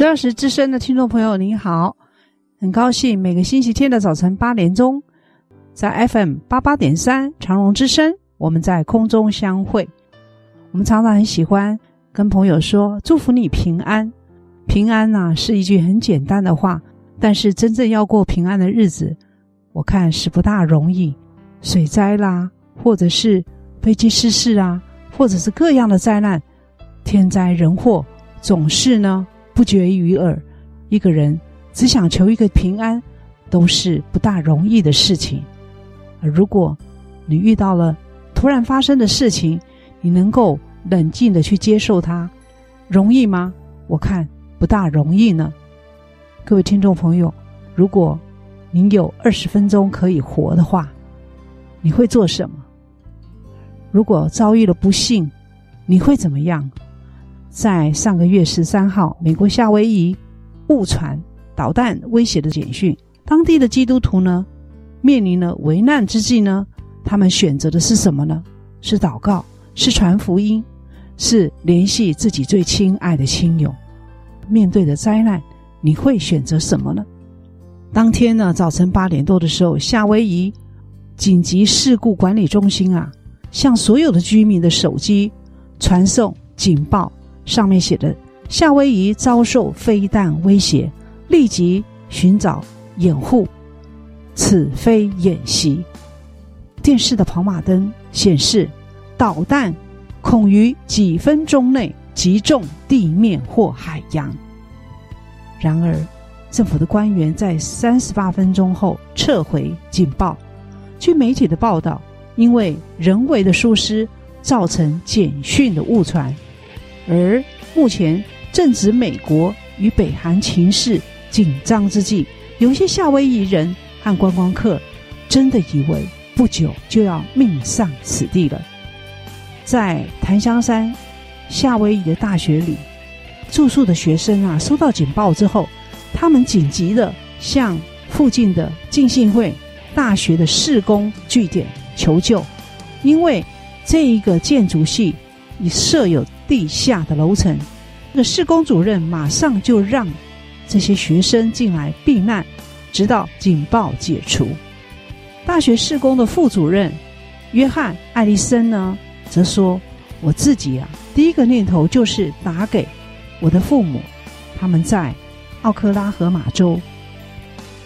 十二时之声的听众朋友，您好，很高兴每个星期天的早晨八点钟，在 FM 八八点三长荣之声，我们在空中相会。我们常常很喜欢跟朋友说祝福你平安，平安呐、是一句很简单的话，但是真正要过平安的日子，我看是不大容易。水灾啦，或者是飞机失事啊，或者是各样的灾难，天灾人祸，总是呢。不绝于耳，一个人只想求一个平安，都是不大容易的事情。而如果你遇到了突然发生的事情，你能够冷静的去接受它，容易吗？我看不大容易呢。各位听众朋友，如果您有二十分钟可以活的话，你会做什么？如果遭遇了不幸，你会怎么样？在上个月十三号，美国夏威夷误传导弹威胁的简讯，当地的基督徒呢，面临了危难之际呢，他们选择的是什么呢？是祷告，是传福音，是联系自己最亲爱的亲友。面对的灾难，你会选择什么呢？当天呢，早晨八点多的时候，夏威夷紧急事故管理中心啊，向所有的居民的手机传送警报。上面写的：“夏威夷遭受飞弹威胁，立即寻找掩护，此非演习。”电视的跑马灯显示，导弹恐于几分钟内击中地面或海洋。然而，政府的官员在三十八分钟后撤回警报。据媒体的报道，因为人为的疏失，造成简讯的误传。而目前正值美国与北韩情势紧张之际，有些夏威夷人和观光客真的以为不久就要命丧此地了。在檀香山夏威夷的大学里住宿的学生啊，收到警报之后，他们紧急的向附近的浸信会大学的事工据点求救，因为这一个建筑系已设有。地下的楼层，那个事工主任马上就让这些学生进来避难，直到警报解除。大学事工的副主任约翰·艾利森呢，则说：“我自己啊，第一个念头就是打给我的父母，他们在奥克拉荷马州。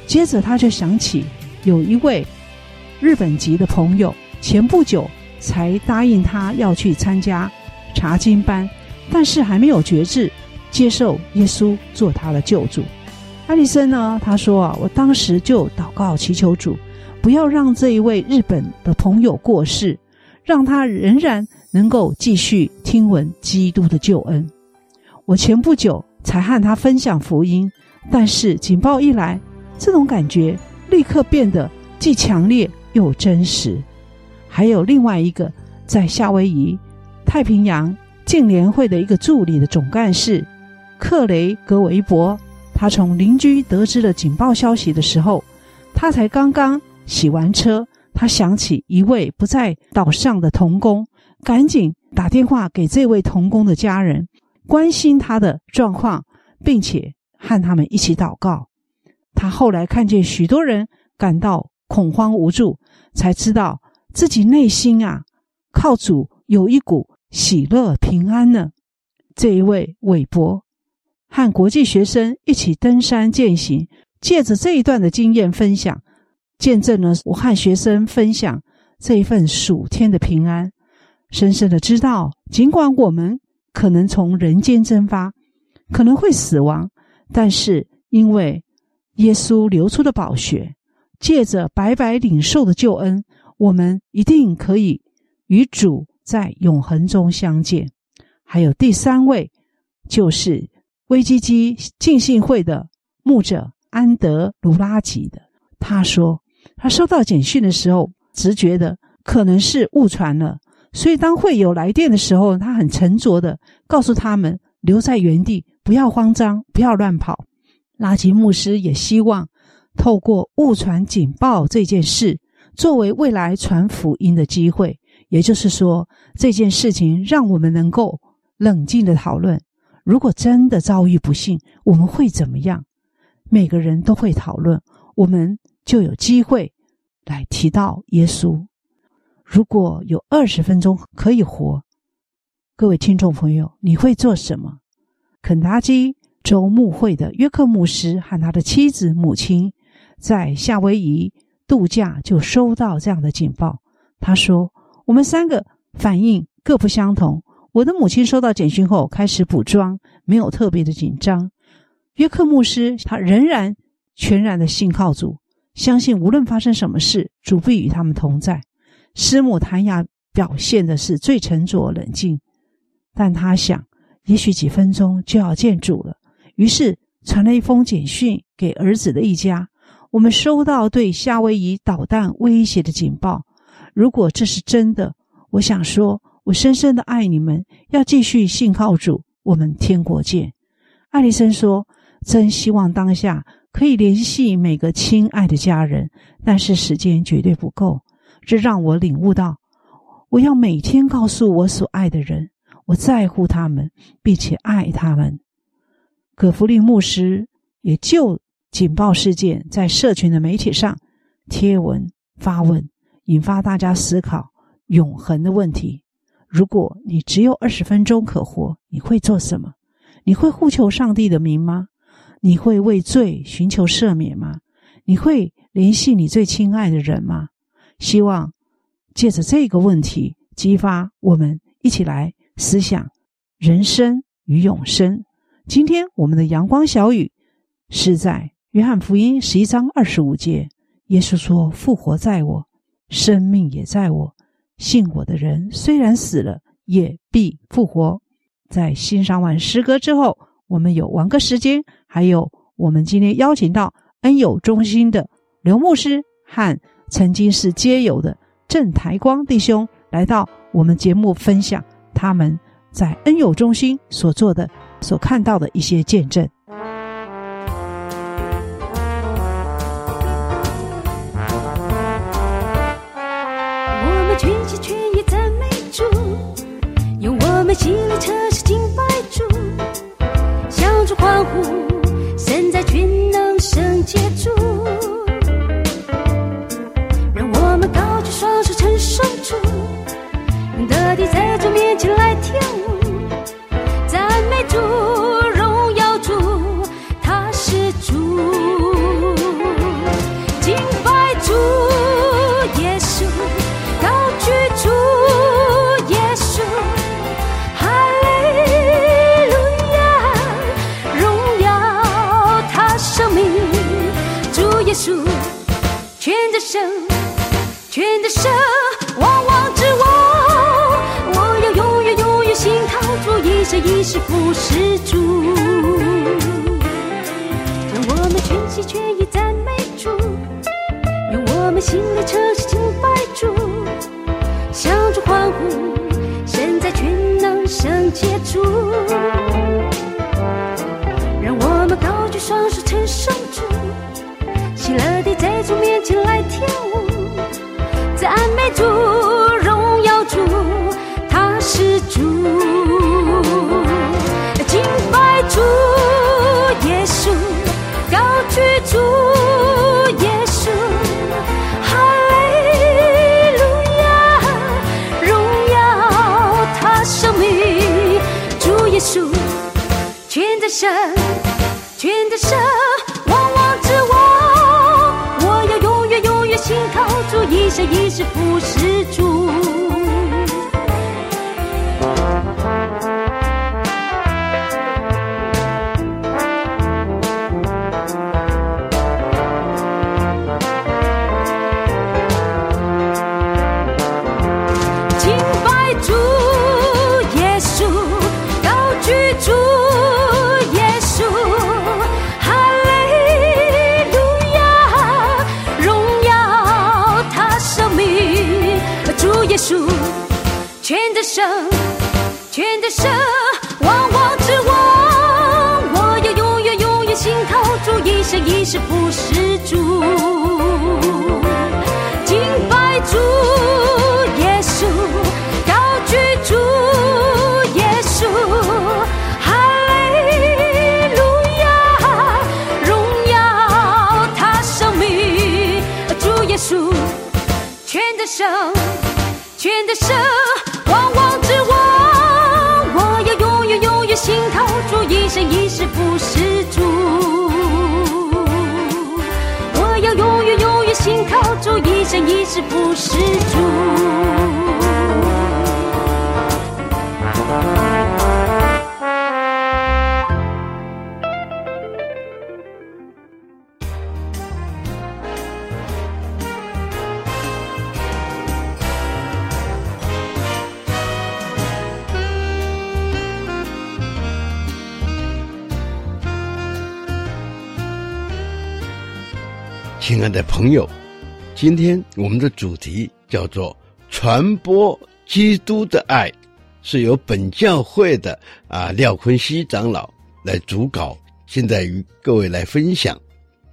接着他就想起有一位日本籍的朋友，前不久才答应他要去参加。”查经班，但是还没有决志接受耶稣做他的救主。艾利森呢？他说啊，我当时就祷告祈求主，不要让这一位日本的朋友过世，让他仍然能够继续听闻基督的救恩。我前不久才和他分享福音，但是警报一来，这种感觉立刻变得既强烈又真实。还有另外一个在夏威夷。太平洋净联会的一个助理的总干事克雷格维伯，他从邻居得知了警报消息的时候，他才刚刚洗完车，他想起一位不在岛上的童工，赶紧打电话给这位童工的家人，关心他的状况，并且和他们一起祷告。他后来看见许多人感到恐慌无助，才知道自己内心啊，靠主有一股。喜乐平安呢？这一位韦伯和国际学生一起登山践行，借着这一段的经验分享，见证了我和学生分享这一份暑天的平安，深深的知道，尽管我们可能从人间蒸发，可能会死亡，但是因为耶稣流出的宝血，借着白白领受的救恩，我们一定可以与主在永恒中相见。还有第三位，就是威基基浸信会的牧者安德鲁拉吉的。他说，他收到简讯的时候，直觉的可能是误传了，所以当会友来电的时候，他很沉着的告诉他们留在原地，不要慌张，不要乱跑。拉吉牧师也希望透过误传警报这件事，作为未来传福音的机会。也就是说，这件事情让我们能够冷静的讨论，如果真的遭遇不幸，我们会怎么样？每个人都会讨论，我们就有机会来提到耶稣。如果有二十分钟可以活，各位听众朋友，你会做什么？肯塔基州牧会的约克牧师和他的妻子、母亲在夏威夷度假，就收到这样的警报。他说：“我们三个反应各不相同。我的母亲收到简讯后开始补妆，没有特别的紧张。约克牧师他仍然全然的信靠主，相信无论发生什么事，主必与他们同在。师母谭雅表现的是最沉着冷静，但他想。”也许几分钟就要见主了，于是传了一封简讯给儿子的一家。我们收到对夏威夷导弹威胁的警报。如果这是真的，我想说，我深深的爱你们，要继续信靠主。我们天国见。艾丽森说：“真希望当下可以联系每个亲爱的家人，但是时间绝对不够。这让我领悟到，我要每天告诉我所爱的人。”我在乎他们，并且爱他们。葛福林牧师也就警报事件在社群的媒体上贴文发问，引发大家思考永恒的问题。如果你只有二十分钟可活，你会做什么？你会呼求上帝的名吗？你会为罪寻求赦免吗？你会联系你最亲爱的人吗？希望借着这个问题激发我们一起来。思想、人生与永生。今天我们的阳光小语是在约翰福音十一章二十五节。耶稣说：“复活在我，生命也在我。信我的人，虽然死了，也必复活。”在欣赏完诗歌之后，我们有玩歌时间，还有我们今天邀请到恩友中心的刘牧师和曾经是街友的郑台光弟兄来到我们节目分享。他们在恩友中心所做的、所看到的一些见证。七心里车是金白珠，相处欢呼，身在全能生接住。权的生，权的生，望望之王，我要永远永远心靠住，一生一世不侍主。让我们全心全意赞美主，用我们心灵唱响敬拜主，响中欢呼，身在全能圣洁主。主荣耀主，他是主。敬拜主耶稣，高举主耶稣。哈利路亚，荣耀他生命。主耶稣，全在神，全在神。一生一世不是主。亲爱的朋友，今天我们的主题叫做“传播基督的爱”，是由本教会的啊廖坤熙长老来主稿，现在与各位来分享。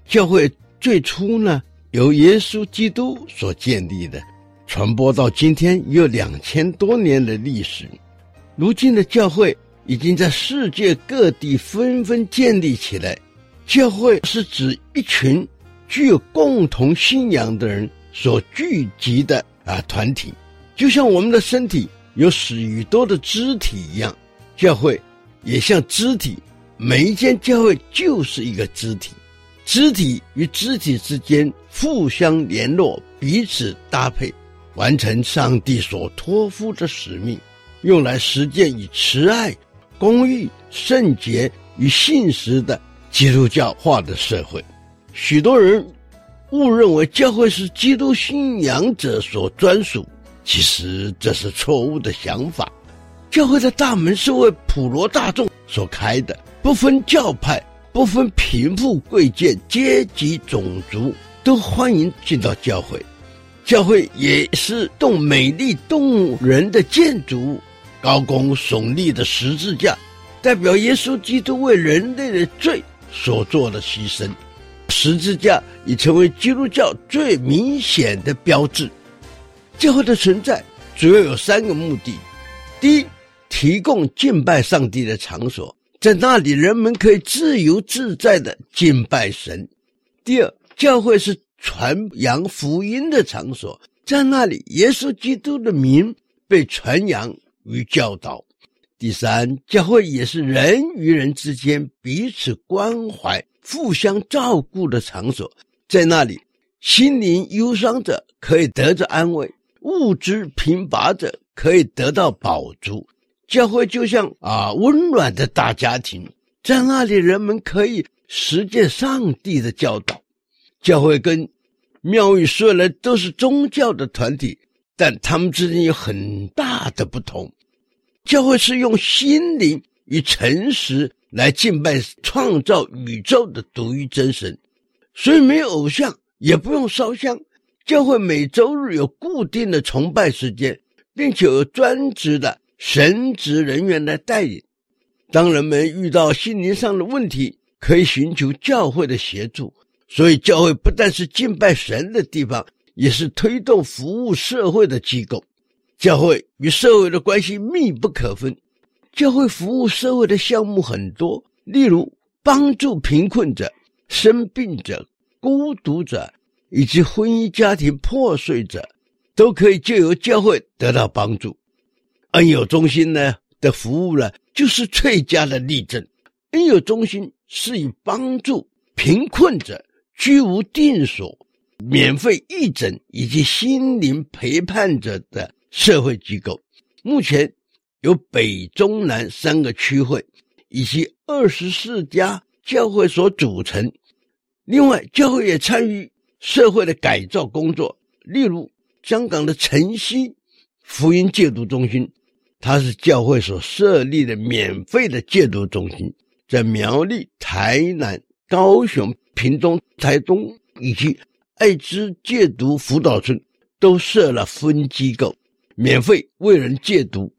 教会最初呢，由耶稣基督所建立的，传播到今天有两千多年的历史。如今的教会已经在世界各地纷纷建立起来。教会是指一群。具有共同信仰的人所聚集的啊团体，就像我们的身体有许多的肢体一样，教会也像肢体，每一间教会就是一个肢体，肢体与肢体之间互相联络，彼此搭配，完成上帝所托付的使命，用来实践以慈爱、公义、圣洁与信实的基督教化的社会。许多人误认为教会是基督信仰者所专属，其实这是错误的想法。教会的大门是为普罗大众所开的，不分教派，不分贫富贵贱、阶级种族，都欢迎进到教会。教会也是栋美丽动人的建筑物，高拱耸立的十字架，代表耶稣基督为人类的罪所做的牺牲。十字架已成为基督教最明显的标志。教会的存在主要有三个目的：第一，提供敬拜上帝的场所，在那里人们可以自由自在地敬拜神；第二，教会是传扬福音的场所，在那里耶稣基督的名被传扬与教导；第三，教会也是人与人之间彼此关怀。互相照顾的场所，在那里，心灵忧伤者可以得着安慰，物质贫乏者可以得到饱足。教会就像啊温暖的大家庭，在那里人们可以实践上帝的教导。教会跟庙宇虽然都是宗教的团体，但他们之间有很大的不同。教会是用心灵与诚实。来敬拜创造宇宙的独一真神，所以没有偶像，也不用烧香。教会每周日有固定的崇拜时间，并且有专职的神职人员来带领。当人们遇到心灵上的问题，可以寻求教会的协助。所以，教会不但是敬拜神的地方，也是推动服务社会的机构。教会与社会的关系密不可分。教会服务社会的项目很多，例如帮助贫困者、生病者、孤独者以及婚姻家庭破碎者，都可以借由教会得到帮助。恩友中心呢的服务呢，就是最佳的例证。恩友中心是以帮助贫困者、居无定所、免费义诊以及心灵陪伴者的社会机构。目前。由北、中、南三个区会以及二十四家教会所组成。另外，教会也参与社会的改造工作，例如香港的晨曦福音戒毒中心，它是教会所设立的免费的戒毒中心，在苗栗、台南、高雄、屏东、台东以及爱滋戒毒辅导村都设了分机构，免费为人戒毒。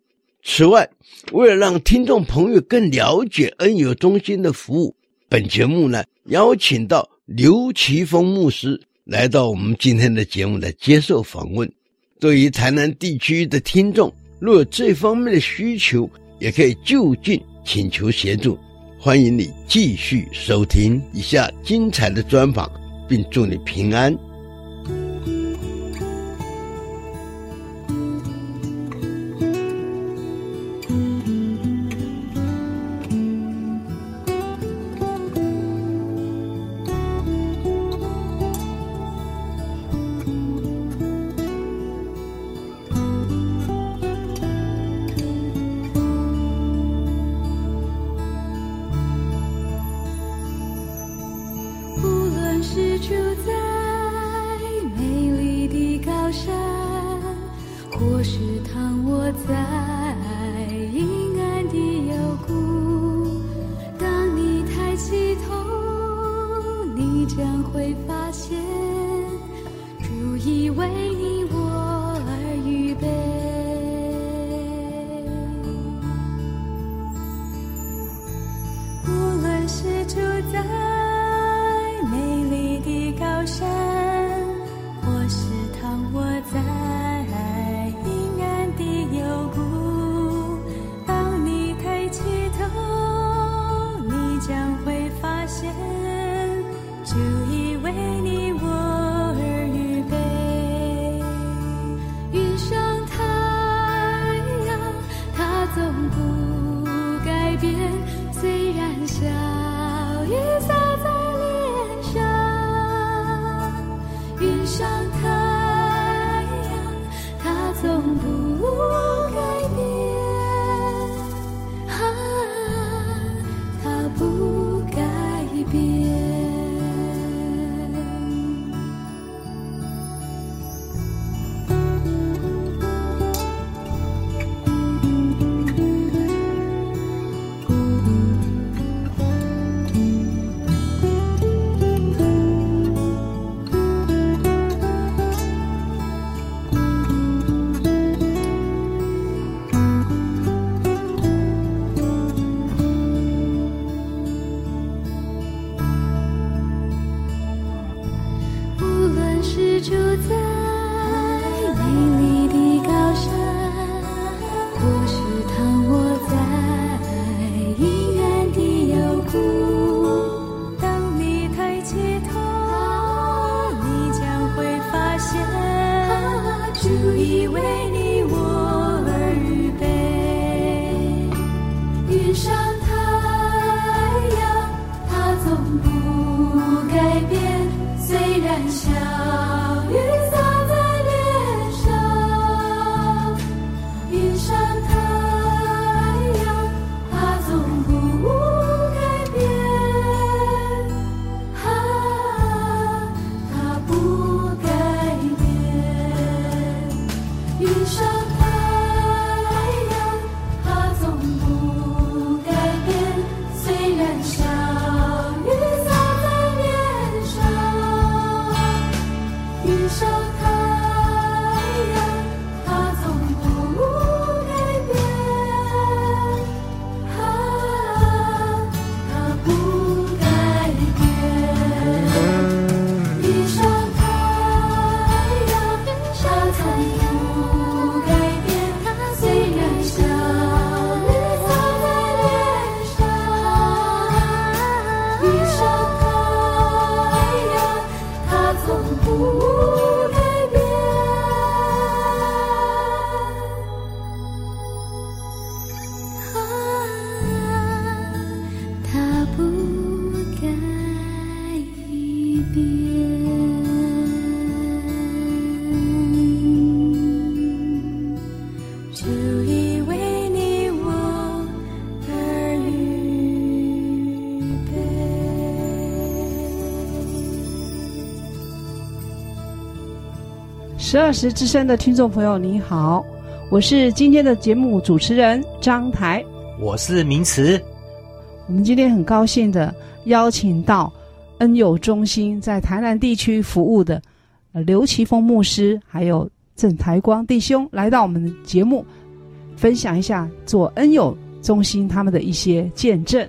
此外，为了让听众朋友更了解恩友中心的服务，本节目呢，邀请到刘奇峰牧师来到我们今天的节目来接受访问。对于台南地区的听众，若有这方面的需求，也可以就近请求协助。欢迎你继续收听以下精彩的专访，并祝你平安。十二时之声的听众朋友，你好，我是今天的节目主持人张台，我是明慈。我们今天很高兴的邀请到恩友中心在台南地区服务的刘奇峰牧师，还有郑台光弟兄来到我们的节目，分享一下做恩友中心他们的一些见证。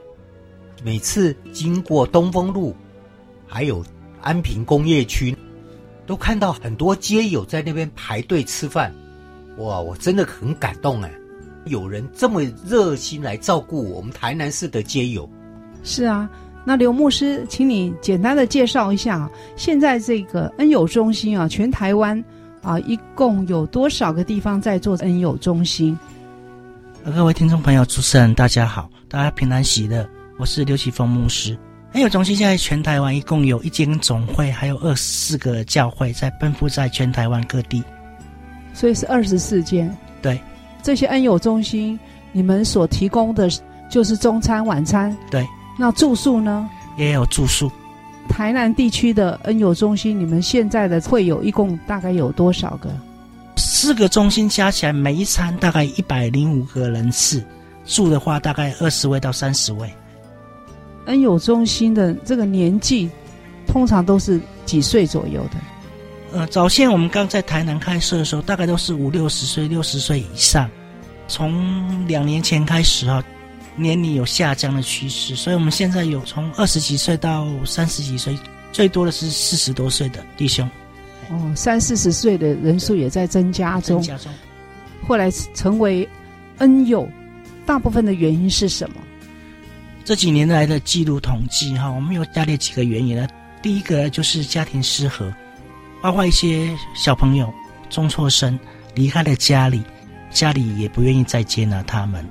每次经过东风路，还有安平工业区，都看到很多街友在那边排队吃饭。哇，我真的很感动哎！有人这么热心来照顾我们台南市的街友。是啊，那刘牧师，请你简单的介绍一下，现在这个恩友中心啊，全台湾啊，一共有多少个地方在做恩友中心？各位听众朋友，主持人大家好，大家平安喜乐。我是刘启峰牧师。恩友中心现在全台湾一共有一间总会，还有二十四个教会在奔赴在全台湾各地，所以是二十四间。对，这些恩友中心，你们所提供的就是中餐、晚餐。对，那住宿呢？也有住宿。台南地区的恩友中心，你们现在的会友一共大概有多少个？四个中心加起来，每一餐大概一百零五个人次，住的话大概二十位到三十位。恩友中心的这个年纪，通常都是几岁左右的？呃，早先我们刚在台南开设的时候，大概都是五六十岁、六十岁以上。从两年前开始啊，年龄有下降的趋势，所以我们现在有从二十几岁到三十几岁，最多的是四十多岁的弟兄。哦，三四十岁的人数也在增加中。增加中。后来成为恩友，大部分的原因是什么？这几年来的记录统计哈，我们有加列几个原因呢。第一个就是家庭失和，包括一些小朋友、中辍生离开了家里，家里也不愿意再接纳他们。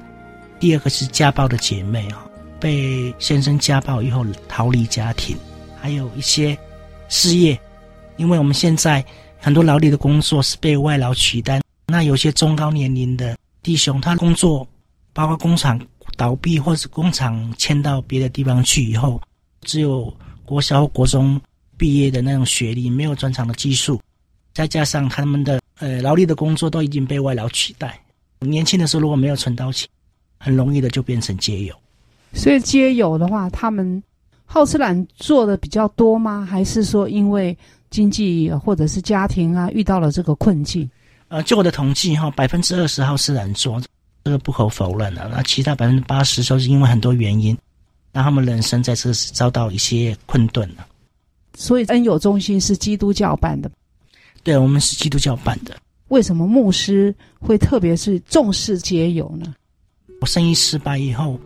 第二个是家暴的姐妹啊，被先生家暴以后逃离家庭，还有一些失业。因为我们现在很多劳力的工作是被外劳取代，那有些中高年龄的弟兄，他工作包括工厂倒闭或是工厂迁到别的地方去以后，只有国小、国中毕业的那种学历，没有专长的技术，再加上他们的呃劳力的工作都已经被外劳取代，年轻的时候如果没有存到钱，很容易的就变成街友。所以街友的话，他们好吃懒做的比较多吗？还是说因为？经济或者是家庭啊，遇到了这个困境。呃，就我的统计哈，百分之二十好吃懒做，这个不可否认的。那其他百分之八十都是因为很多原因，让他们人生在这遭到一些困顿了。所以恩友中心是基督教办的。对，我们是基督教办的。为什么牧师会特别是重视结友呢？我生意失败以后，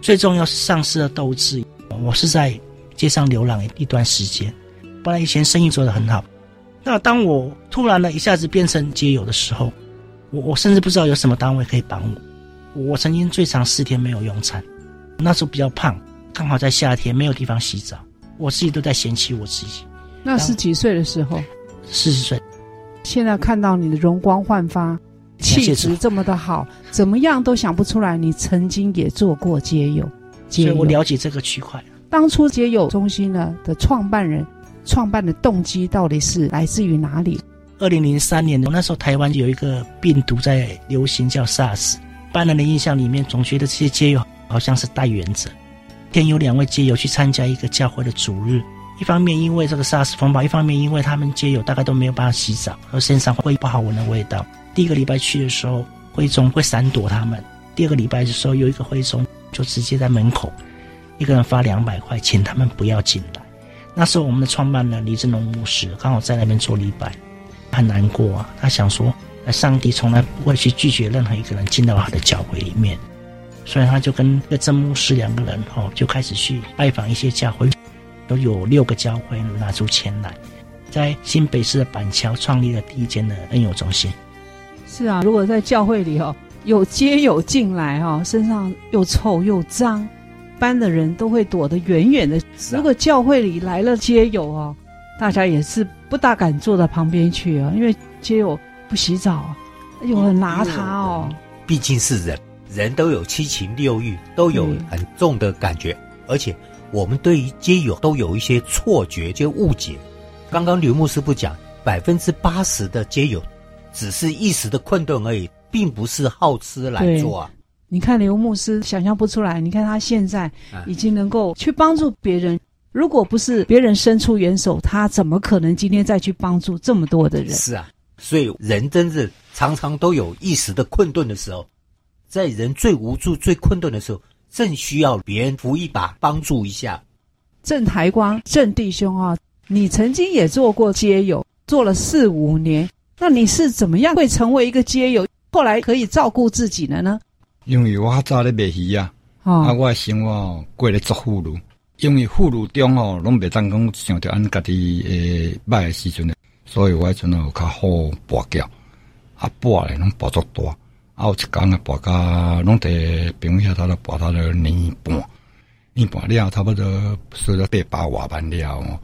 最重要是丧失了斗志。我是在街上流浪一段时间。本来以前生意做得很好，那当我突然的一下子变成街友的时候，我我甚至不知道有什么单位可以帮我。我曾经最长四天没有用餐，那时候比较胖，刚好在夏天没有地方洗澡，我自己都在嫌弃我自己。那是几岁的时候？四十岁。现在看到你的容光焕发，气质这么的好，怎么样都想不出来你曾经也做过街友。街友。所以我了解这个区块。当初街友中心呢的创办人。创办的动机到底是来自于哪里？二零零三年那时候，台湾有一个病毒在流行，叫 SARS。一般人的印象里面，总觉得这些街友好像是带原者。天有两位街友去参加一个教会的主日，一方面因为这个 SARS 风暴，一方面因为他们街友大概都没有办法洗澡，而身上会不好闻的味道。第一个礼拜去的时候，会众会闪躲他们；第二个礼拜的时候，有一个会众就直接在门口，一个人发两百块，请他们不要进来。那时候，我们的创办人李振龙牧师刚好在那边做礼拜，很难过啊。他想说，上帝从来不会去拒绝任何一个人进到他的教会里面，所以他就跟个真牧师两个人哦，就开始去拜访一些教会，都有六个教会拿出钱来，在新北市的板桥创立了第一间的恩友中心。是啊，如果在教会里哦，有街友进来哈，身上又臭又脏。班的人都会躲得远远的。如果教会里来了街友哦，大家也是不大敢坐到旁边去啊，因为街友不洗澡，又很邋遢哦。毕竟是人，人都有七情六欲，都有很重的感觉，而且我们对于街友都有一些错觉，就误解。刚刚刘牧师不讲，百分之八十的街友只是一时的困顿而已，并不是好吃懒做啊。你看刘牧师想象不出来，你看他现在已经能够去帮助别人。如果不是别人伸出援手，他怎么可能今天再去帮助这么多的人？是啊，所以人真是常常都有一时的困顿的时候，在人最无助、最困顿的时候，正需要别人扶一把，帮助一下。郑台光，郑弟兄啊，你曾经也做过街友，做了四五年，那你是怎么样会成为一个街友，后来可以照顾自己的呢？因为我较早咧卖鱼啊，哦、啊，我的生活哦过咧做妇孺，因为妇孺中哦拢袂当讲想着按家己诶卖诶时阵，所以我迄阵有较好跋筊，啊跋咧拢跋足大，啊有一工啊跋甲拢伫朋友遐头咧跋到了年半，年半了差不多输了八百外万了，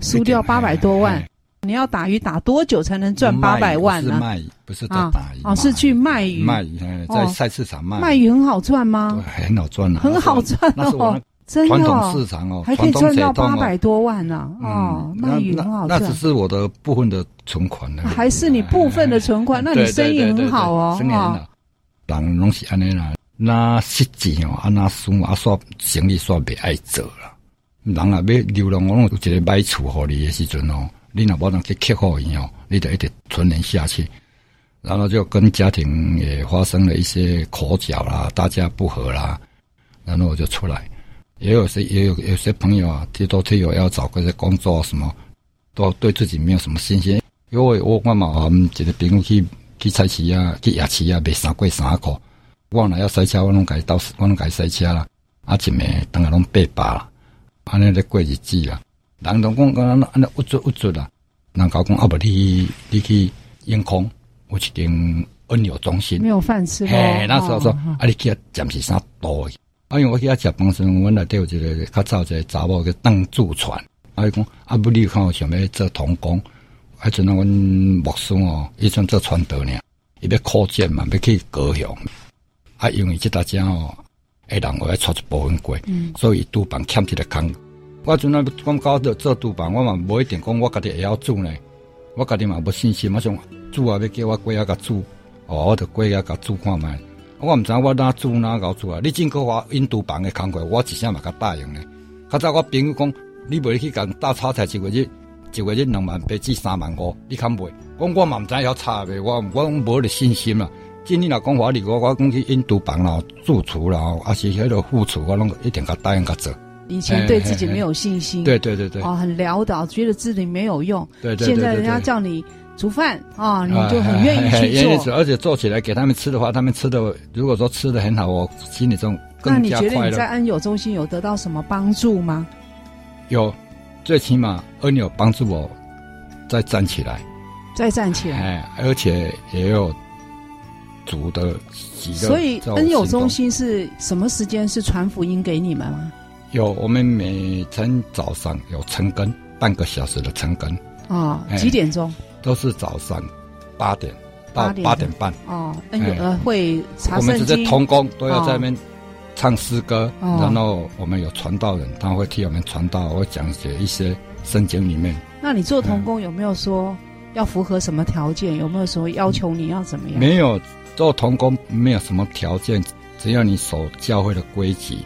输掉八百多万。你要打鱼打多久才能赚八百万呢？卖鱼不是在打鱼，哦，是去卖鱼。卖鱼在菜市场卖。卖鱼很好赚吗？很好赚啊，很好赚哦，真的。传统市场哦，还可以赚到八百多万呢。哦，卖鱼很好赚。那只是我的部分的存款呢。还是你部分的存款？那你生意很好哦。生意很好。人拢是安尼啦，那实际哦，啊那算啊算生意算袂爱做啦。人啊，要流浪，我拢有一个买厝互你的时阵哦。你若无能去克服伊哦，你得一直存人下去，然后就跟家庭也发生了一些口角啦，大家不和啦，然后我就出来，也有些也有有些朋友啊，提都提有要找个些工作什么，都对自己没有什么信心，因为我我嘛，我们，一个朋友去去菜市啊，去夜市啊，卖三过三块，我若要塞车，我拢该到，我拢该塞车啦，啊，一暝当然拢八百啦，安尼咧过日子啦。人都讲讲安安尼，郁卒郁卒啦。人家讲啊，不，你你去永康，有一间恩友中心，没有饭吃。嘿，那时候说，啊，你去暂时啥多？啊，因为我去遐食饭时阵，阮内底有一个较早一个查某叫邓驻传，啊，伊讲啊，不，你看我想要做童工，迄阵啊，阮牧师哦，伊阵做传道呢，伊要扩建嘛，要去高雄。啊，因为这大家哦，诶，人我要出一部分过，嗯、所以厨房欠一个空。我阵啊，讲到着做厨房，我嘛无一定讲我家己会晓煮呢。我家己嘛无信心，我想煮啊，要叫我龟仔甲煮，哦，我着龟仔甲煮看觅。我毋知我哪做哪搞做啊？你进个话印度房的工课，我一声嘛甲答应呢。较早我朋友讲，你袂去共搭炒菜一个月，一个月两万八至三万五，你肯袂？讲我嘛毋知晓炒袂，我我无咧信心啦。今日若讲话你我我讲去印度房啦，住厨啦，啊是迄个副厨，我拢一定甲答应甲做。以前对自己没有信心，对对对对，哦，很潦倒，觉得自己没有用。对对。现在人家叫你煮饭啊，你就很愿意去做。而且做起来给他们吃的话，他们吃的如果说吃的很好，我心里中更加。那你觉得你在恩友中心有得到什么帮助吗？有，最起码恩友帮助我再站起来，再站起来。哎，而且也有煮的喜乐。所以恩友中心是什么时间是传福音给你们吗？有，我们每天早上有晨更，半个小时的晨更。啊，几点钟？都是早上八点到八点半。哦，恩友呃会查。我们这些童工都要在那边唱诗歌，然后我们有传道人，他会替我们传道，会讲解一些圣经里面。那你做童工有没有说要符合什么条件？有没有说要求你要怎么样？没有，做童工没有什么条件，只要你守教会的规矩。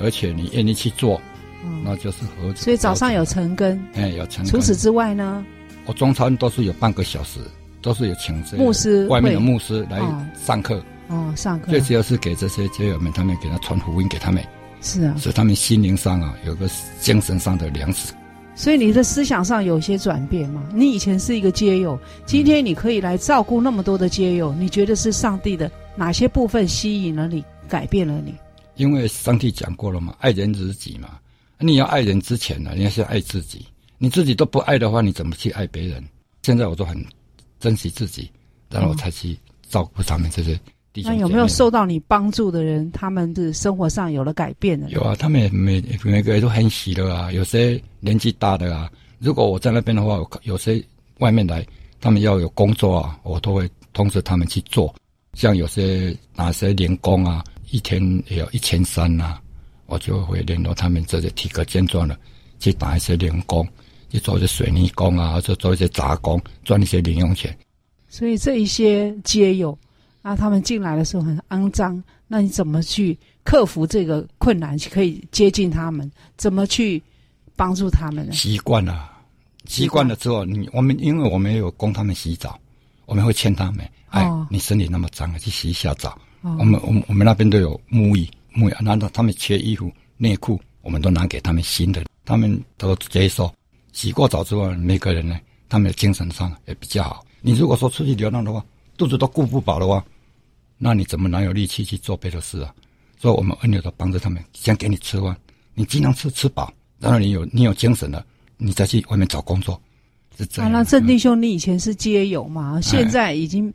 而且你愿意去做，嗯、那就是合。所以早上有晨更，哎，有晨更。除此之外呢？我中餐都是有半个小时，都是有请牧师，外面的牧师来上课。哦，上课。最主要是给这些街友们，他们给他传福音给他们。是啊。使他们心灵上啊有个精神上的粮食。所以你的思想上有些转变吗？你以前是一个街友，今天你可以来照顾那么多的街友，你觉得是上帝的哪些部分吸引了你，改变了你？因为上帝讲过了嘛，爱人如己嘛。你要爱人之前呢，你要先爱自己。你自己都不爱的话，你怎么去爱别人？现在我都很珍惜自己，然后我才去照顾他们这些弟兄。那有没有受到你帮助的人，他们的生活上有了改变呢？有啊，他们也每每个人都很喜乐啊。有些年纪大的啊，如果我在那边的话，有些外面来，他们要有工作啊，我都会通知他们去做。像有些哪些零工啊。一天也有一千三呐，我就会联络他们这些体格健壮的，去打一些零工，去做一些水泥工啊，或者做一些杂工，赚一些零用钱。所以这一些街友啊，他们进来的时候很肮脏，那你怎么去克服这个困难，可以接近他们？怎么去帮助他们呢？习惯了，习惯了之后，你我们因为我们有供他们洗澡，我们会劝他们，哎，哦、你身体那么脏，去洗一下澡。我们我们我们那边都有沐浴沐浴，难道他们缺衣服内裤，我们都拿给他们新的，他们都接受。洗过澡之后，每个人呢，他们的精神上也比较好。你如果说出去流浪的话，肚子都顾不饱的话，那你怎么哪有力气去做别的事啊？所以我们恩友都帮着他们，先给你吃完，你尽量吃吃饱，然后你有你有精神了，你再去外面找工作。是这样。啊，那郑弟兄，你以前是街友嘛？现在已经。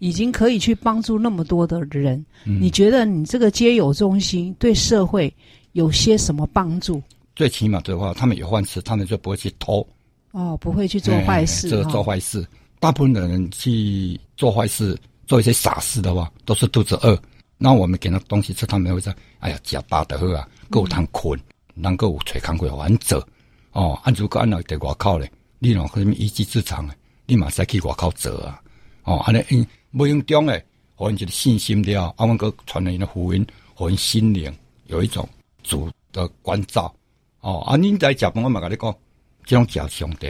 已经可以去帮助那么多的人，嗯，你觉得你这个街友中心对社会有些什么帮助？最起码的话，他们有饭吃，他们就不会去偷。哦，不会去做坏事。这个做坏事，哦，大部分的人去做坏事，做一些傻事的话，都是肚子饿。那我们给他东西吃，他们会说：“哎呀，吃饱的喝啊，够他困，能够吹康会玩走。”哦，按如果按照在外口咧，你侬什么一技之长诶，你马上去外口走啊。哦，安尼因。不用中诶，给人一个信心了，阿文哥传了一个福音，给人心灵有一种主的关照。哦，啊，你在食饭，我嘛跟你讲，这种叫上帝，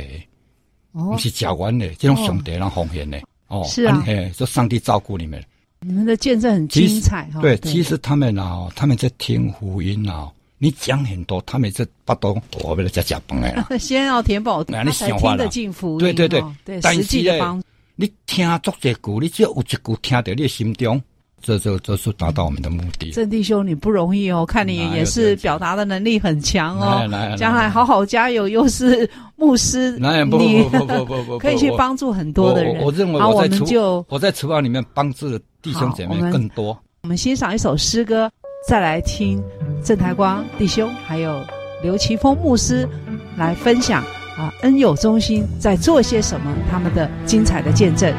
哦，不是食完的，这种上帝让奉献的。哦，是啊，哎，说上帝照顾你们。你们的见证很精彩哈。对，其实他们啊，他们在听福音啊，你讲很多，他们这不懂，我为了在食饭的。先要填饱，你才听得进福音。对对对，对，实际的帮。你听足这句，你只要有一句听到你的心中，这就这是达到我们的目的。郑弟兄，你不容易哦，看你也是表达的能力很强哦。将来好好加油，又是牧师，你不不不不不，可以去帮助很多的人。我认为我在厨，我在厨房里面帮助的弟兄姐妹更多。我们欣赏一首诗歌，再来听郑台光弟兄还有刘奇峰牧师来分享。啊，恩友中心在做些什么？他们的精彩的见证。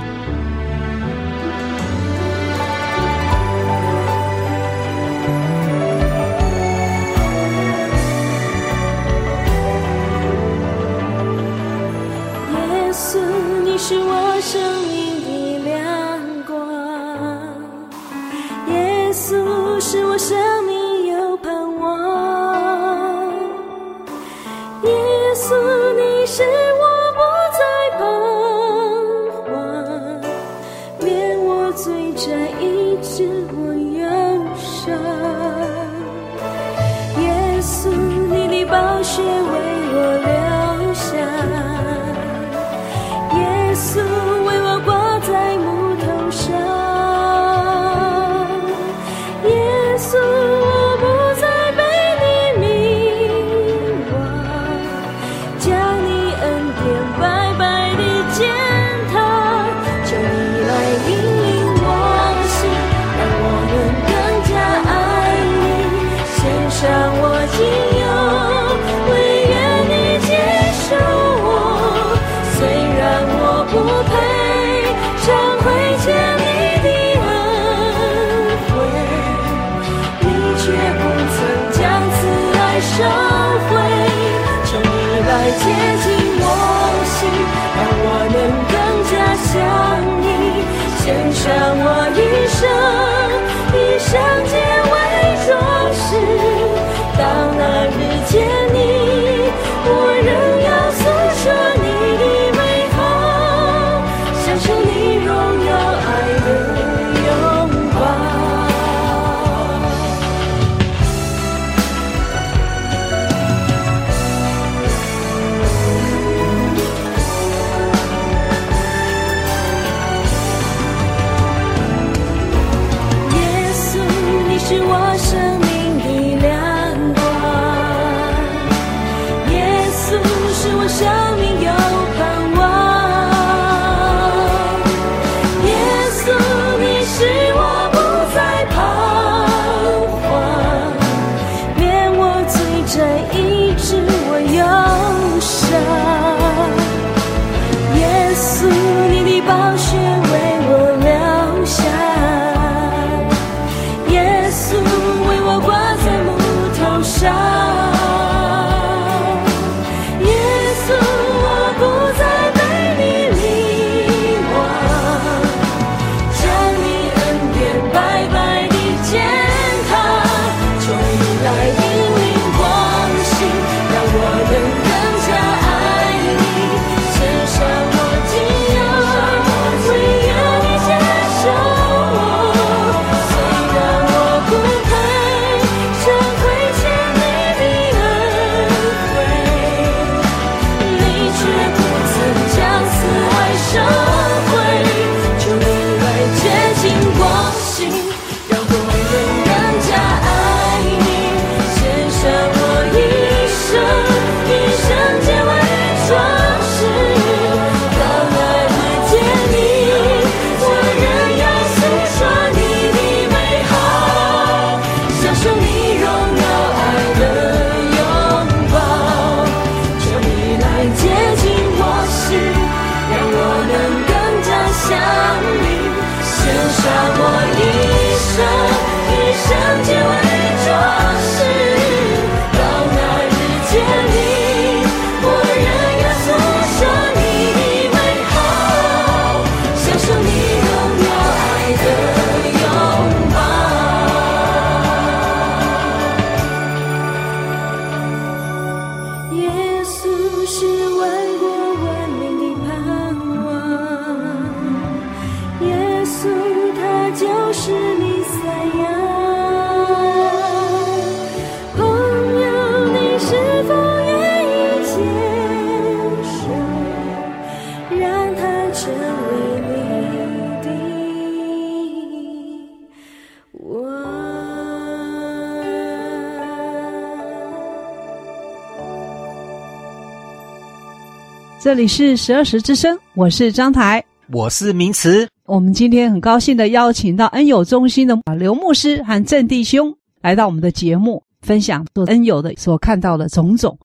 这里是十二时之声，我是张台，我是明慈。我们今天很高兴的邀请到恩友中心的刘牧师和郑弟兄来到我们的节目，分享做恩友的所看到的种种。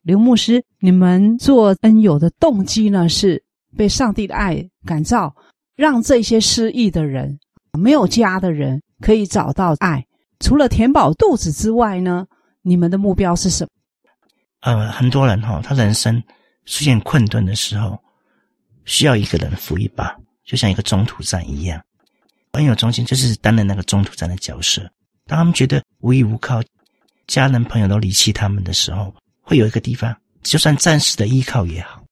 刘牧师，你们做恩友的动机呢，是被上帝的爱感召，让这些失意的人、没有家的人可以找到爱。除了填饱肚子之外呢，你们的目标是什么？呃，很多人哈、哦，他人生出现困顿的时候，需要一个人扶一把，就像一个中途站一样。朋友中心就是担任那个中途站的角色。当他们觉得无依无靠，家人朋友都离弃他们的时候，会有一个地方，就算暂时的依靠也好。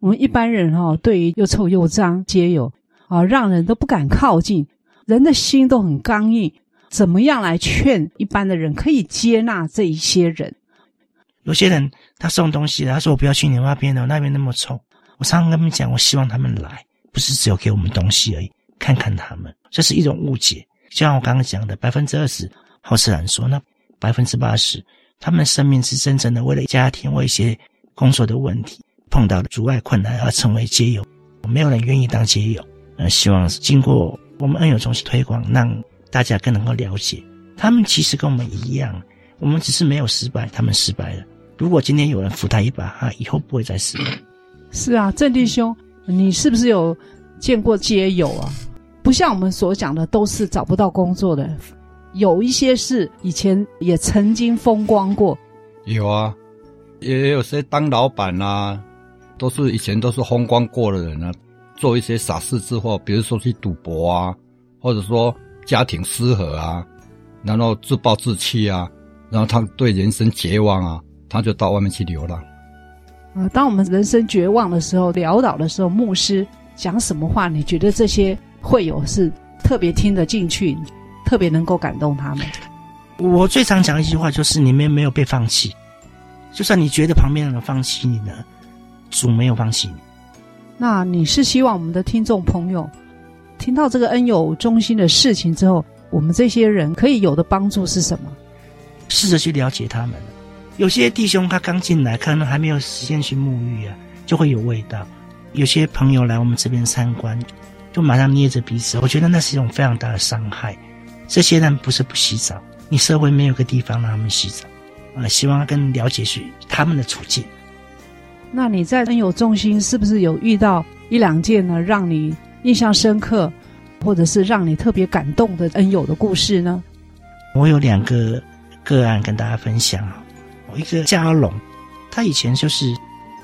我们一般人、哦，对于又臭又脏皆有啊，让人都不敢靠近，人的心都很刚硬。怎么样来劝一般的人可以接纳这一些人？有些人他送东西，他说我不要去你那边的，那边那么臭。我常常跟他们讲，我希望他们来，不是只有给我们东西而已，看看他们，这是一种误解。就像我刚刚讲的，百分之二十好吃懒说，那百分之八十，他们的生命是真正的为了家庭，为一些工作的问题碰到的阻碍困难而成为街友。没有人愿意当街友。呃，希望经过我们恩友中心推广，让大家更能够了解，他们其实跟我们一样，我们只是没有失败，他们失败了。如果今天有人扶他一把，他以后不会再死了。是啊，正弟兄，你是不是有见过街友啊？不像我们所讲的都是找不到工作的，有一些是以前也曾经风光过。有啊，也有些当老板啊，都是以前都是风光过的人啊，做一些傻事之后，比如说去赌博啊，或者说家庭失和啊，然后自暴自弃啊，然后他对人生绝望啊。他就到外面去流浪。啊，当我们人生绝望的时候、潦倒的时候，牧师讲什么话？你觉得这些会友是特别听得进去，特别能够感动他们？我最常讲一句话就是：你们没有被放弃，就算你觉得旁边人放弃你呢，主没有放弃你。那你是希望我们的听众朋友听到这个恩友中心的事情之后，我们这些人可以有的帮助是什么？试着去了解他们。有些弟兄他刚进来，可能还没有时间去沐浴啊，就会有味道。有些朋友来我们这边参观，就马上捏着鼻子，我觉得那是一种非常大的伤害。这些人不是不洗澡，你社会没有个地方让他们洗澡啊。希望更了解是他们的处境。那你在恩友中心是不是有遇到一两件呢，让你印象深刻，或者是让你特别感动的恩友的故事呢？我有两个个案跟大家分享啊。一个家龙，他以前就是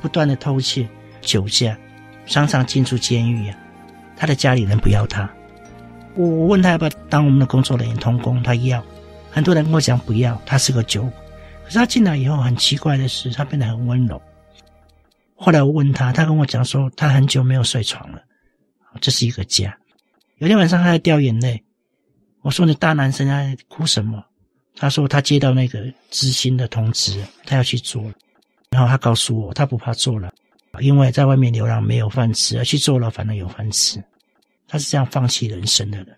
不断的偷窃、酒驾，常常进出监狱呀。他的家里人不要他，我问他要不要当我们的工作人员通工，他要。很多人跟我讲不要，他是个酒鬼。可是他进来以后，很奇怪的是，他变得很温柔。后来我问他，他跟我讲说，他很久没有睡床了，这是一个家。有天晚上他在掉眼泪，我说，你大男生在哭什么？他说他接到那个知心的通知，他要去坐了。然后他告诉我，他不怕坐了，因为在外面流浪没有饭吃，而去坐了反正有饭吃。他是这样放弃人生的人。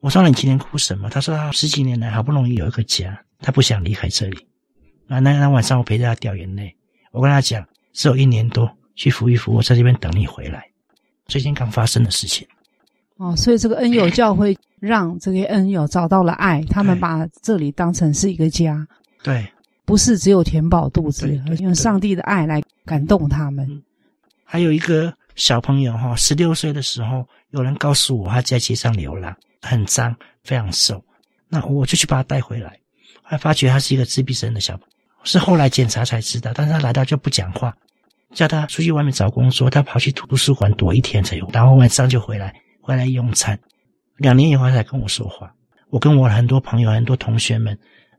我说，你今天哭什么？他说他十几年来好不容易有一个家，他不想离开这里。啊，那那晚上我陪着他掉眼泪。我跟他讲，只有一年多，去扶一扶，我在这边等你回来。最近刚发生的事情。哦，所以这个恩友教会。让这些恩友找到了爱，他们把这里当成是一个家，对，不是只有填饱肚子，而用上帝的爱来感动他们。还有一个小朋友哈，十六岁的时候，有人告诉我他在街上流浪，很脏，非常瘦，那我就去把他带回来，还发觉他是一个自闭症的小朋友，是后来检查才知道，但是他来到就不讲话，叫他出去外面找工作，他跑去图书馆躲一天才有，然后晚上就回来，回来用餐。两年以后才跟我说话，我跟我很多朋友、很多同学们，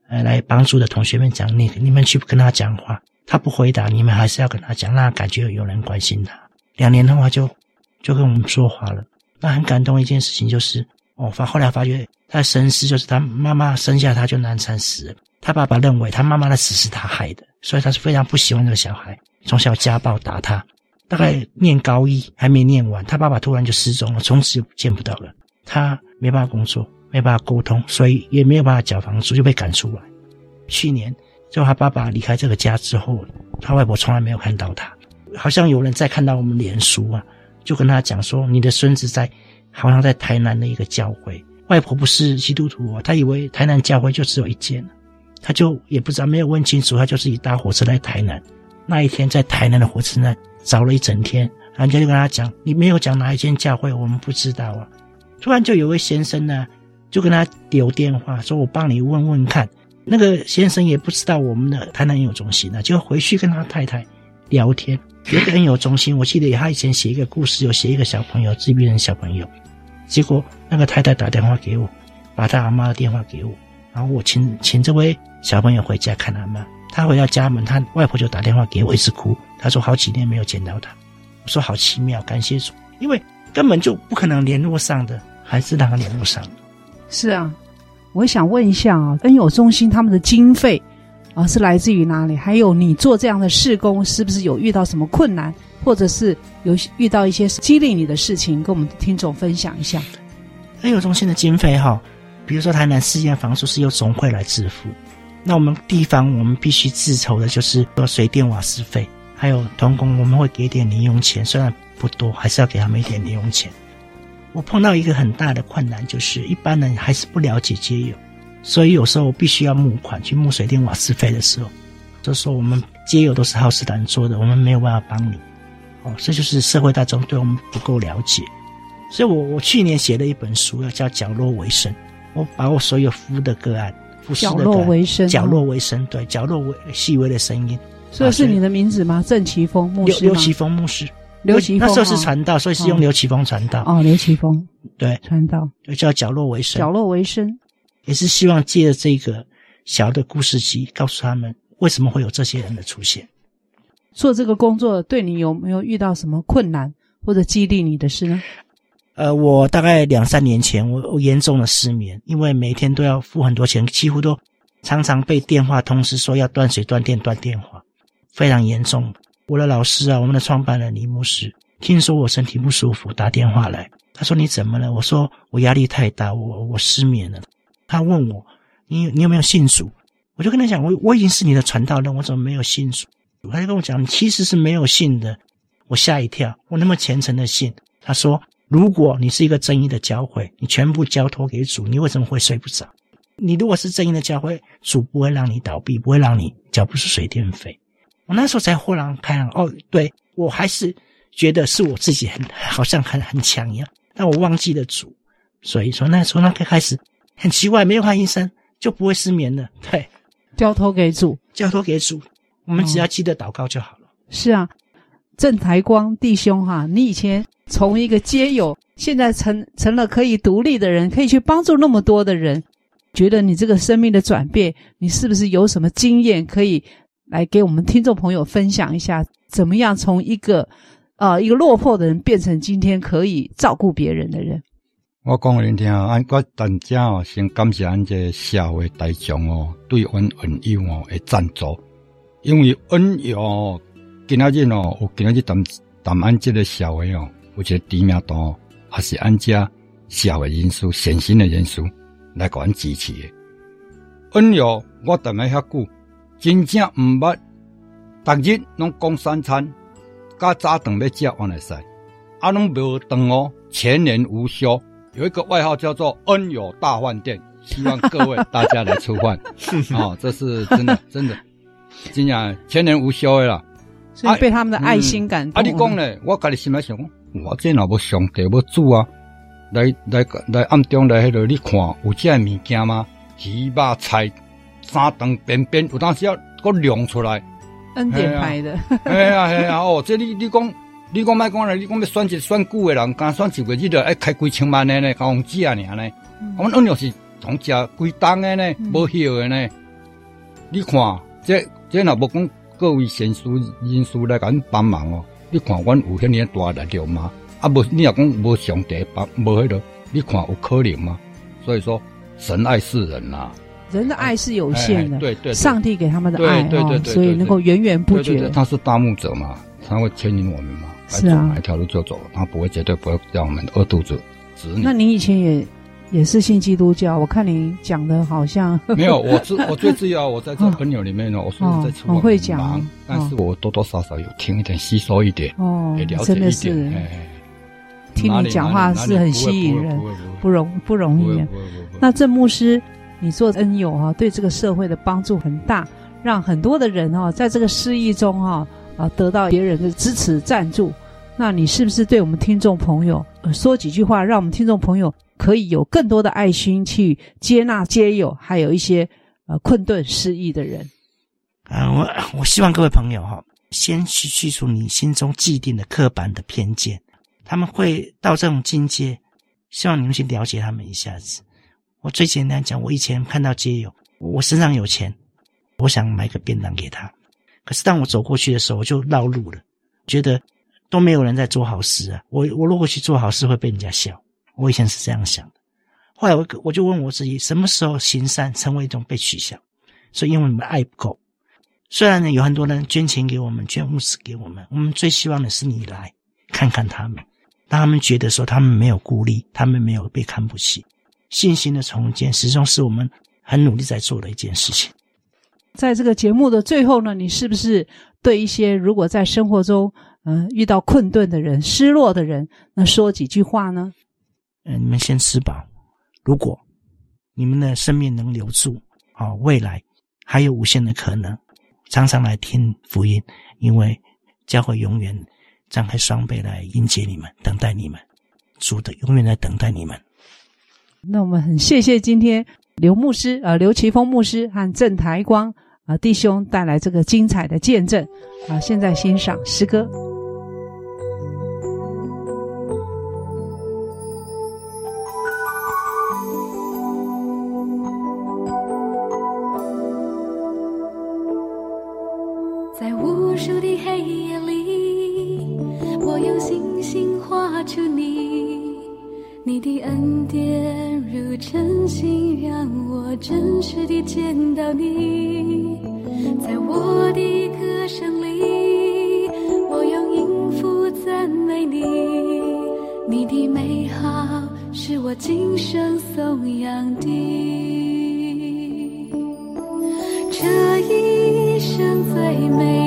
呃，来帮助的同学们讲，你你们去跟他讲话，他不回答，你们还是要跟他讲，那感觉有人关心他。两年的话就就跟我们说话了，那很感动一件事情就是，哦，发后来发觉他的身世就是他妈妈生下他就难产死了，他爸爸认为他妈妈的死是他害的，所以他是非常不喜欢这个小孩，从小家暴打他，大概念高一还没念完，他爸爸突然就失踪了，从此就见不到了。他没办法工作，没办法沟通，所以也没有办法缴房租，就被赶出来。去年，就他爸爸离开这个家之后，他外婆从来没有看到他。好像有人在看到我们脸书啊，就跟他讲说，你的孙子在，好像在台南的一个教会，外婆不是基督徒哦，他以为台南教会就只有一间，他就也不知道，没有问清楚，他就自己搭火车来台南。那一天在台南的火车站找了一整天，人家就跟他讲，你没有讲哪一间教会，我们不知道啊。突然就有位先生呢，就跟他留电话，说我帮你问问看。那个先生也不知道我们的台南有中心呢，就回去跟他太太聊天。有个恩友中心，我记得他以前写一个故事，有写一个小朋友自闭症小朋友，结果那个太太打电话给我，把他阿妈的电话给我，然后我请请这位小朋友回家看阿妈。他回到家门，他外婆就打电话给我，一直哭。他说好几年没有见到他。我说好奇妙，感谢主，因为根本就不可能联络上的，还是让他联络上的。是啊。我想问一下啊，恩友中心他们的经费啊是来自于哪里？还有你做这样的事工，是不是有遇到什么困难，或者是有遇到一些激励你的事情，跟我们的听众分享一下？恩友中心的经费哈，比如说台南试验房租是由总会来支付，那我们地方我们必须自筹的就是说水电瓦斯费，还有童工我们会给点零用钱，虽然不多，还是要给他们一点零用钱。我碰到一个很大的困难，就是一般人还是不了解街友，所以有时候我必须要募款去募水电瓦斯费的时候，就说我们街友都是好事党做的，我们没有办法帮你。哦，这就是社会大众对我们不够了解。所以我我去年写了一本书，要叫《角落为生》，我把我所有服务的个案，服务的个案，角落为生，角落为声，对，角落微细微的声音。这是你的名字吗？郑奇峰牧师，刘奇峰牧师。刘奇峰那时候是传道，所以是用刘奇峰传道。哦，刘奇峰对传道，就叫角落为生。角落为生，也是希望借着这个小的故事集，告诉他们为什么会有这些人的出现。做这个工作对你有没有遇到什么困难或者激励你的事呢？呃，我大概两三年前，我我严重的失眠，因为每天都要付很多钱，几乎都常常被电话通知说要断水、断电、断电话，非常严重。我的老师啊，我们的创办人李牧师，听说我身体不舒服，打电话来，他说你怎么了？我说我压力太大，我我失眠了。他问我你你有没有信主？我就跟他讲，我我已经是你的传道人，我怎么没有信主？他就跟我讲，你其实是没有信的。我吓一跳，我那么虔诚的信。他说，如果你是一个正义的教会，你全部交托给主，你为什么会睡不着？你如果是正义的教会，主不会让你倒闭，不会让你缴不出水电费。我那时候才豁然开朗，哦，对，我还是觉得是我自己很好像很很强一样，但我忘记了主，所以说那时候那个开始很奇怪，没有看医生就不会失眠了。对，交托给主，交托给主，我们只要记得祷告就好了。嗯、是啊，郑台光弟兄哈，你以前从一个街友，现在成成了可以独立的人，可以去帮助那么多的人，觉得你这个生命的转变，你是不是有什么经验可以？来给我们听众朋友分享一下，怎么样从一个呃一个落魄的人变成今天可以照顾别人的人？我讲给你听啊，俺我大家哦，先感谢俺这社会大众哦，对阮恩友哦的赞助，因为恩友哦，今仔日哦，有今仔日谈谈俺这个社会哦，有这个知名度，还是俺家社会人士、善心的人士来给阮支持的。恩友，我等了遐久。真正毋捌，逐日拢讲三餐，加早顿要食完来塞，啊拢无顿哦，全年无休。有一个外号叫做“恩友大饭店”，希望各位大家来吃饭。哦，这是真的，真的，真正全年无休的啦。所以被他们的爱心感动。啊，嗯、啊你讲呢？我家己心里想讲，我这若要上帝要煮啊，来来来暗中来迄落，你看有这物件吗？鱼肉菜。三顿便便，有当时要搁亮出来，恩典牌的。哎呀哎呀哦，这你你讲，你讲卖讲了，你讲要选一选久的人，敢选一个日的，爱开几千万的呢，讲几啊年呢？我们恩友是从食规档的呢，无休的呢。你看，这这若无讲各位贤士人士来甲阮帮忙哦。你看，阮有遐尼大力量吗？啊，无你若讲无上帝帮，无迄个，你看有可能吗？所以说，神爱世人呐。人的爱是有限的，哎、对，对对，上帝给他们的爱对对对，所以能够源源不绝。他是大牧者嘛，他会牵引我们嘛，是啊，哪一条路就走，他不会绝对不会让我们饿肚子。子女。那你以前也也是信基督教。我看你讲的好像 没有，我最 我最主要我在这朋友里面呢，我说在厨房会讲忙，但是我多多少少有听一点，吸收一点，哦，也了解一点。真的是，听你讲话是很吸引人，不容不容易。那郑牧师，你做恩友哈，对这个社会的帮助很大，让很多的人哈，在这个失意中哈啊得到别人的支持赞助。那你是不是对我们听众朋友说几句话，让我们听众朋友可以有更多的爱心去接纳接友，还有一些呃困顿失意的人？啊、我我希望各位朋友哈，先去去除你心中既定的刻板的偏见。他们会到这种境界，希望你们去了解他们一下子。我最简单讲，我以前看到街友，我身上有钱，我想买个便当给他，可是当我走过去的时候，我就绕路了，觉得都没有人在做好事啊。我我如果去做好事会被人家笑，我以前是这样想的。后来我我就问我自己，什么时候行善成为一种被取笑？所以因为我们爱不够，虽然呢有很多人捐钱给我们，捐物资给我们，我们最希望的是你来看看他们。当他们觉得说他们没有孤立，他们没有被看不起，信心的重建始终是我们很努力在做的一件事情。在这个节目的最后呢，你是不是对一些如果在生活中嗯、呃、遇到困顿的人、失落的人，那说几句话呢？嗯、呃，你们先吃饱。如果你们的生命能留住，啊、哦，未来还有无限的可能。常常来听福音，因为教会永远。张开双臂来迎接你们，等待你们，主的永远在等待你们。那我们很谢谢今天刘牧师啊、刘奇峰牧师和郑台光啊、弟兄带来这个精彩的见证啊、现在欣赏诗歌。你的恩典如晨星，让我真实地见到你。在我的歌声里，我用音符赞美你，你的美好是我今生颂扬的。这一生最美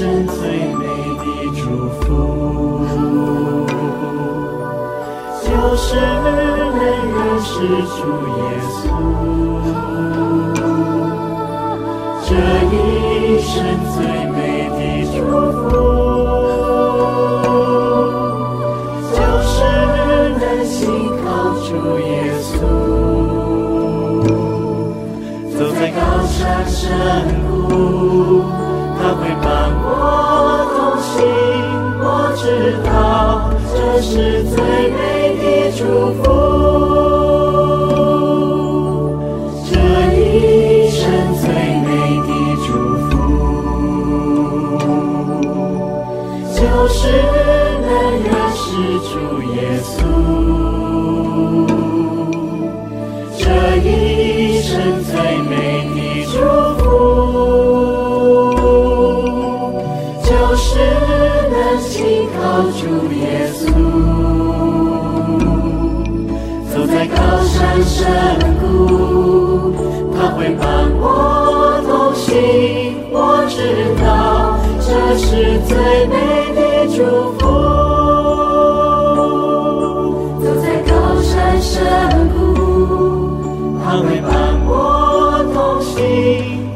生最美的祝福，就是能认识主耶稣。这一生最美的祝福，就是能心靠主耶稣，走在高山深。是最美的祝福。最美的祝福。走在高山深谷，他会伴我同行，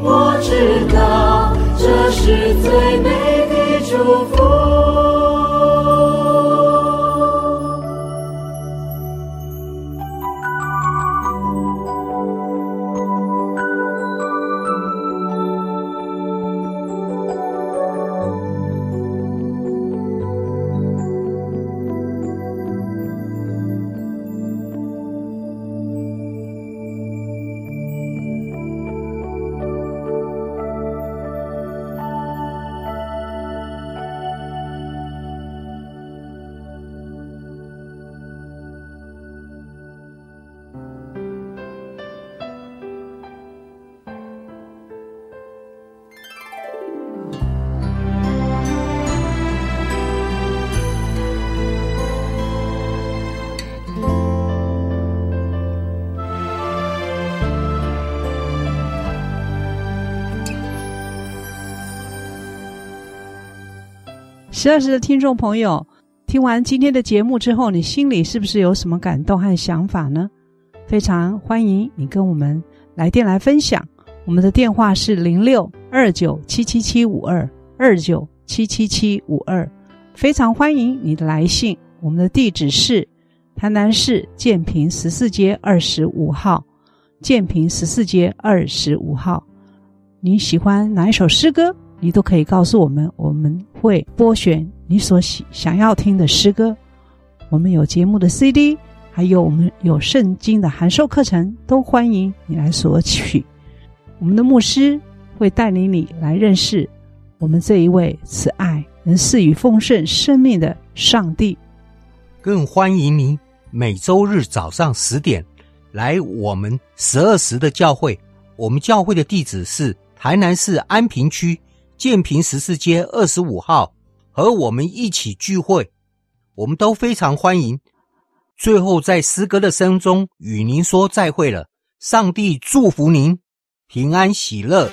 我知道十二时的听众朋友，听完今天的节目之后，你心里是不是有什么感动和想法呢？非常欢迎你跟我们来电来分享。我们的电话是零六二九七七七五二二九七七七五二，非常欢迎你的来信。我们的地址是台南市建平十四街二十五号，建平十四街二十五号。你喜欢哪一首诗歌？你都可以告诉我们，我们会播选你所喜想要听的诗歌。我们有节目的 CD，还有我们有圣经的函授课程，都欢迎你来索取。我们的牧师会带领你来认识我们这一位慈爱、能赐予丰盛生命的上帝。更欢迎您每周日早上十点来我们十二时的教会。我们教会的地址是台南市安平区。建平十四街二十五号，和我们一起聚会，我们都非常欢迎。最后，在诗歌的声中与您说再会了。上帝祝福您，平安喜乐。